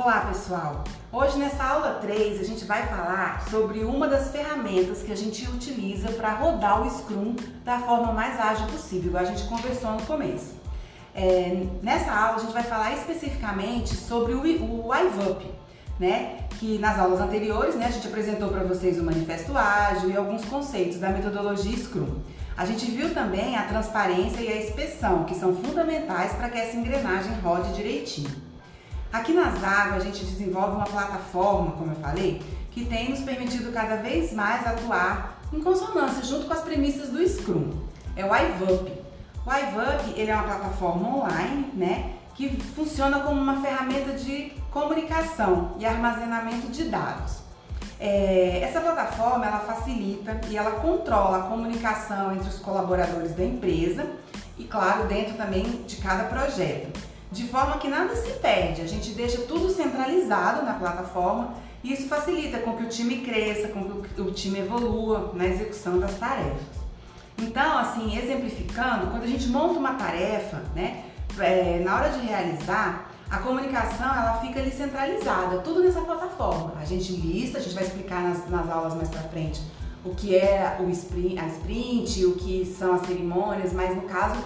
Olá pessoal! Hoje nessa aula 3 a gente vai falar sobre uma das ferramentas que a gente utiliza para rodar o Scrum da forma mais ágil possível, a gente conversou no começo. É, nessa aula a gente vai falar especificamente sobre o, o IVUP, né? Que nas aulas anteriores né, a gente apresentou para vocês o manifesto ágil e alguns conceitos da metodologia Scrum. A gente viu também a transparência e a inspeção, que são fundamentais para que essa engrenagem rode direitinho. Aqui na Zago a gente desenvolve uma plataforma, como eu falei, que tem nos permitido cada vez mais atuar em consonância junto com as premissas do Scrum. É o iVup. O iVup ele é uma plataforma online, né, que funciona como uma ferramenta de comunicação e armazenamento de dados. É, essa plataforma ela facilita e ela controla a comunicação entre os colaboradores da empresa e, claro, dentro também de cada projeto de forma que nada se perde. A gente deixa tudo centralizado na plataforma e isso facilita com que o time cresça, com que o time evolua na execução das tarefas. Então, assim, exemplificando, quando a gente monta uma tarefa, né, é, na hora de realizar, a comunicação ela fica ali centralizada, tudo nessa plataforma. A gente lista, a gente vai explicar nas, nas aulas mais pra frente o que é o sprint, a sprint, o que são as cerimônias, mas no caso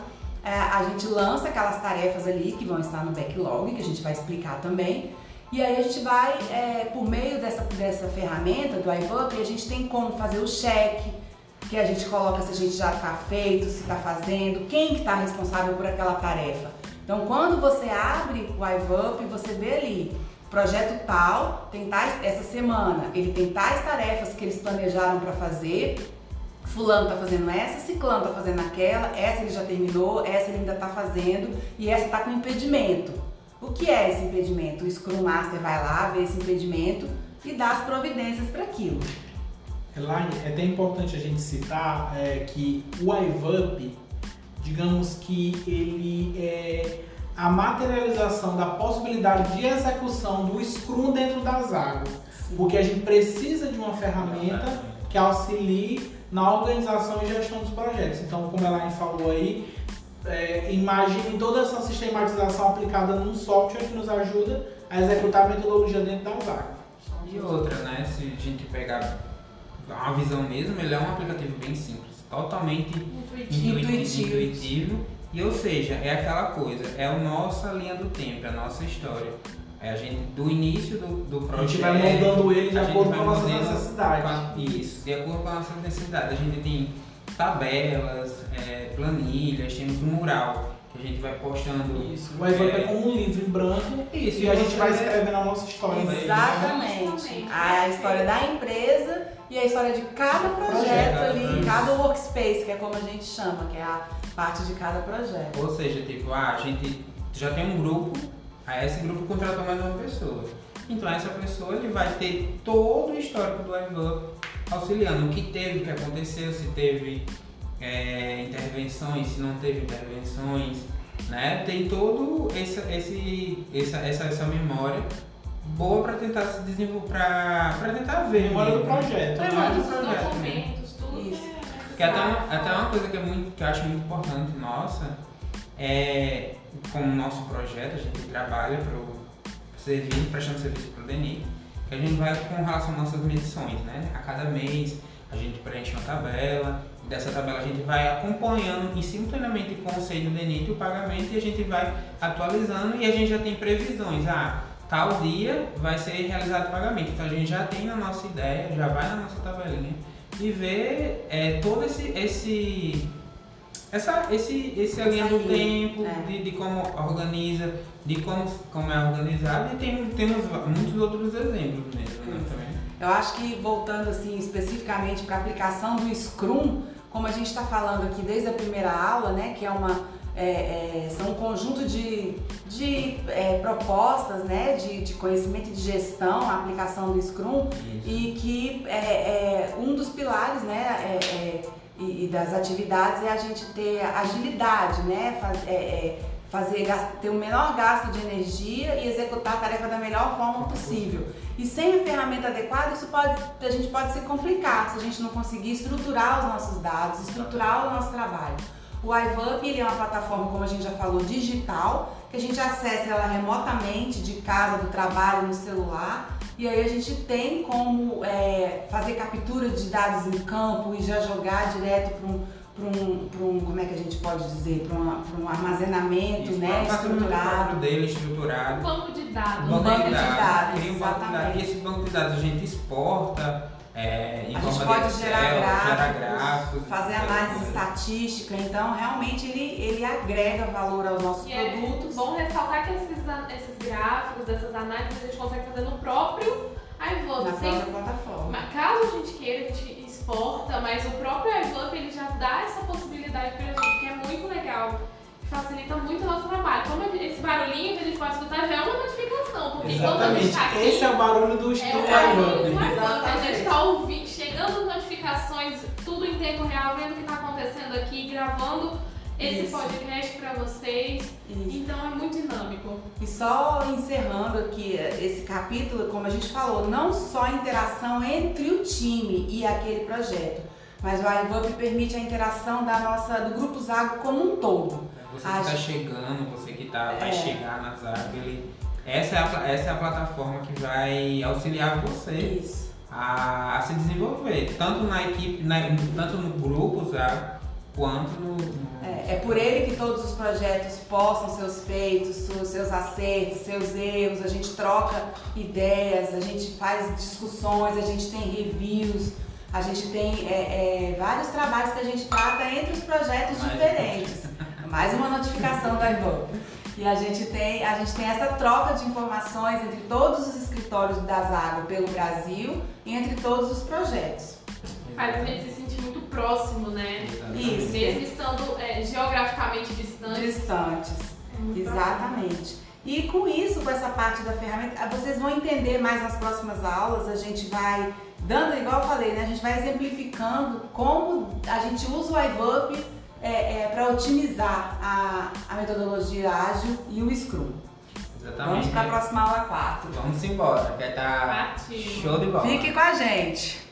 a gente lança aquelas tarefas ali que vão estar no backlog, que a gente vai explicar também. E aí a gente vai, é, por meio dessa, dessa ferramenta do iVup, a gente tem como fazer o cheque, que a gente coloca se a gente já está feito, se está fazendo, quem está responsável por aquela tarefa. Então quando você abre o iVup, você vê ali, projeto tal, tem tais, essa semana, ele tem tais tarefas que eles planejaram para fazer, fulano tá fazendo essa, ciclano tá fazendo aquela, essa ele já terminou, essa ele ainda tá fazendo e essa tá com impedimento. O que é esse impedimento? O Scrum Master vai lá, vê esse impedimento e dá as providências para aquilo. Elaine, é até importante a gente citar é, que o iVup, digamos que ele é a materialização da possibilidade de execução do Scrum dentro das águas. Porque a gente precisa de uma ferramenta que auxilie na organização e gestão dos projetos. Então, como a Elaine falou aí, é, imagine toda essa sistematização aplicada num software que nos ajuda a executar a metodologia dentro da vaga. E outra, né? Se a gente pegar a visão mesmo, ele é um aplicativo bem simples, totalmente intuitivo. intuitivo. intuitivo e ou seja, é aquela coisa, é a nossa linha do tempo, é a nossa história. É a gente, do início do, do projeto. A gente vai moldando ele de acordo com a nossa necessidade. Isso, de acordo com a nossa necessidade. A gente tem tabelas, é, planilhas, temos um mural que a gente vai postando. Isso, o Evandro é, como um livro em branco isso, e a gente vai escrevendo a nossa história. Né? Exatamente. A história da empresa e a história de cada projeto, projeto ali, isso. cada workspace, que é como a gente chama, que é a parte de cada projeto. Ou seja, tipo, ah, a gente já tem um grupo Aí esse grupo contratou mais uma pessoa. Então essa pessoa ele vai ter todo o histórico do iVup auxiliando o que teve, o que aconteceu, se teve é, intervenções, se não teve intervenções, né? Tem todo esse, esse, essa, essa, essa memória boa para tentar se desenvolver, para tentar ver. Memória do projeto. Né? Memória do projeto. Documentos, tudo. Isso. Que até, uma, até uma coisa que, é muito, que eu acho muito importante nossa é com o nosso projeto, a gente trabalha para servir, prestando serviço para o DENIT, que a gente vai com relação às nossas medições, né? A cada mês a gente preenche uma tabela, dessa tabela a gente vai acompanhando e simultaneamente com o SEI do DENIT o pagamento e a gente vai atualizando e a gente já tem previsões. Ah, tal dia vai ser realizado o pagamento. Então a gente já tem a nossa ideia, já vai na nossa tabelinha e vê é, todo esse, esse essa, esse, esse linha do tempo, é. de, de como organiza, de como, como é organizado e tem, temos muitos outros exemplos mesmo né, também. Eu acho que voltando assim especificamente para a aplicação do Scrum, como a gente está falando aqui desde a primeira aula, né, que é uma é, é, são um conjunto de, de é, propostas né, de, de conhecimento e de gestão, a aplicação do Scrum, Isso. e que é, é, um dos pilares né, é, e, das atividades é a gente ter agilidade, né? Faz, é, é, fazer ter o menor gasto de energia e executar a tarefa da melhor forma possível. E sem a ferramenta adequada, isso pode, a gente pode se complicar se a gente não conseguir estruturar os nossos dados, estruturar o nosso trabalho. O iVup ele é uma plataforma, como a gente já falou, digital, que a gente acessa ela remotamente de casa, do trabalho, no celular. E aí a gente tem como é, fazer captura de dados em campo e já jogar direto para um para um, um, como é que a gente pode dizer, para um, um, armazenamento Isso, né, estruturado. dele estruturado. Um banco de dados. Um banco de dados, um banco de dados. E esse banco de dados a gente exporta é, em a gente pode Excel, gerar, gráficos, gerar gráficos, fazer análise estatística, então realmente ele, ele agrega valor aos nossos e produtos. É bom ressaltar que esses, esses gráficos, essas análises a gente consegue fazer no Na própria plataforma. Caso a gente queira, a gente exporta, mas o próprio iVote ele já dá essa possibilidade pra gente, que é muito legal. Facilita muito o nosso trabalho. Como esse barulhinho que a gente pode escutar já é uma notificação, porque Exatamente. quando a gente tá aqui, Esse é o barulho do, do é. A gente tá ouvindo, chegando notificações, tudo em tempo real, vendo o que tá acontecendo aqui, gravando esse Isso. podcast pra vocês. Isso. Então é muito dinâmico. E só encerrando aqui esse capítulo, como a gente falou, não só a interação entre o time e aquele projeto, mas o iVup permite a interação da nossa, do Grupo Zago como um todo. Você que está chegando, você que tá, vai É. chegar na Zago, ele, essa, é a, essa é a plataforma que vai auxiliar você Isso. a, a se desenvolver, tanto na equipe, na- tanto no grupo Zago, quanto no. no- É, é por ele que todos os projetos postam seus feitos, seus, seus acertos, seus erros, a gente troca ideias, a gente faz discussões, a gente tem reviews, a gente tem é, é, vários trabalhos que a gente trata entre os projetos Mais diferentes. Mais uma notificação da Ivan. E a gente, tem, a gente tem essa troca de informações entre todos os escritórios da Zago pelo Brasil e entre todos os projetos. Faz a gente se sentir muito próximo, né? Exatamente. Isso. Mesmo estando é, geograficamente distante. Distantes. É Exatamente. E com isso, com essa parte da ferramenta, vocês vão entender mais nas próximas aulas. A gente vai dando, igual eu falei, né? A gente vai exemplificando como a gente usa o iVup é, para otimizar a, a metodologia ágil e o Scrum. Vamos Exatamente. para a próxima aula 4. Vamos embora, que tá Partiu. show de bola. Fique com a gente.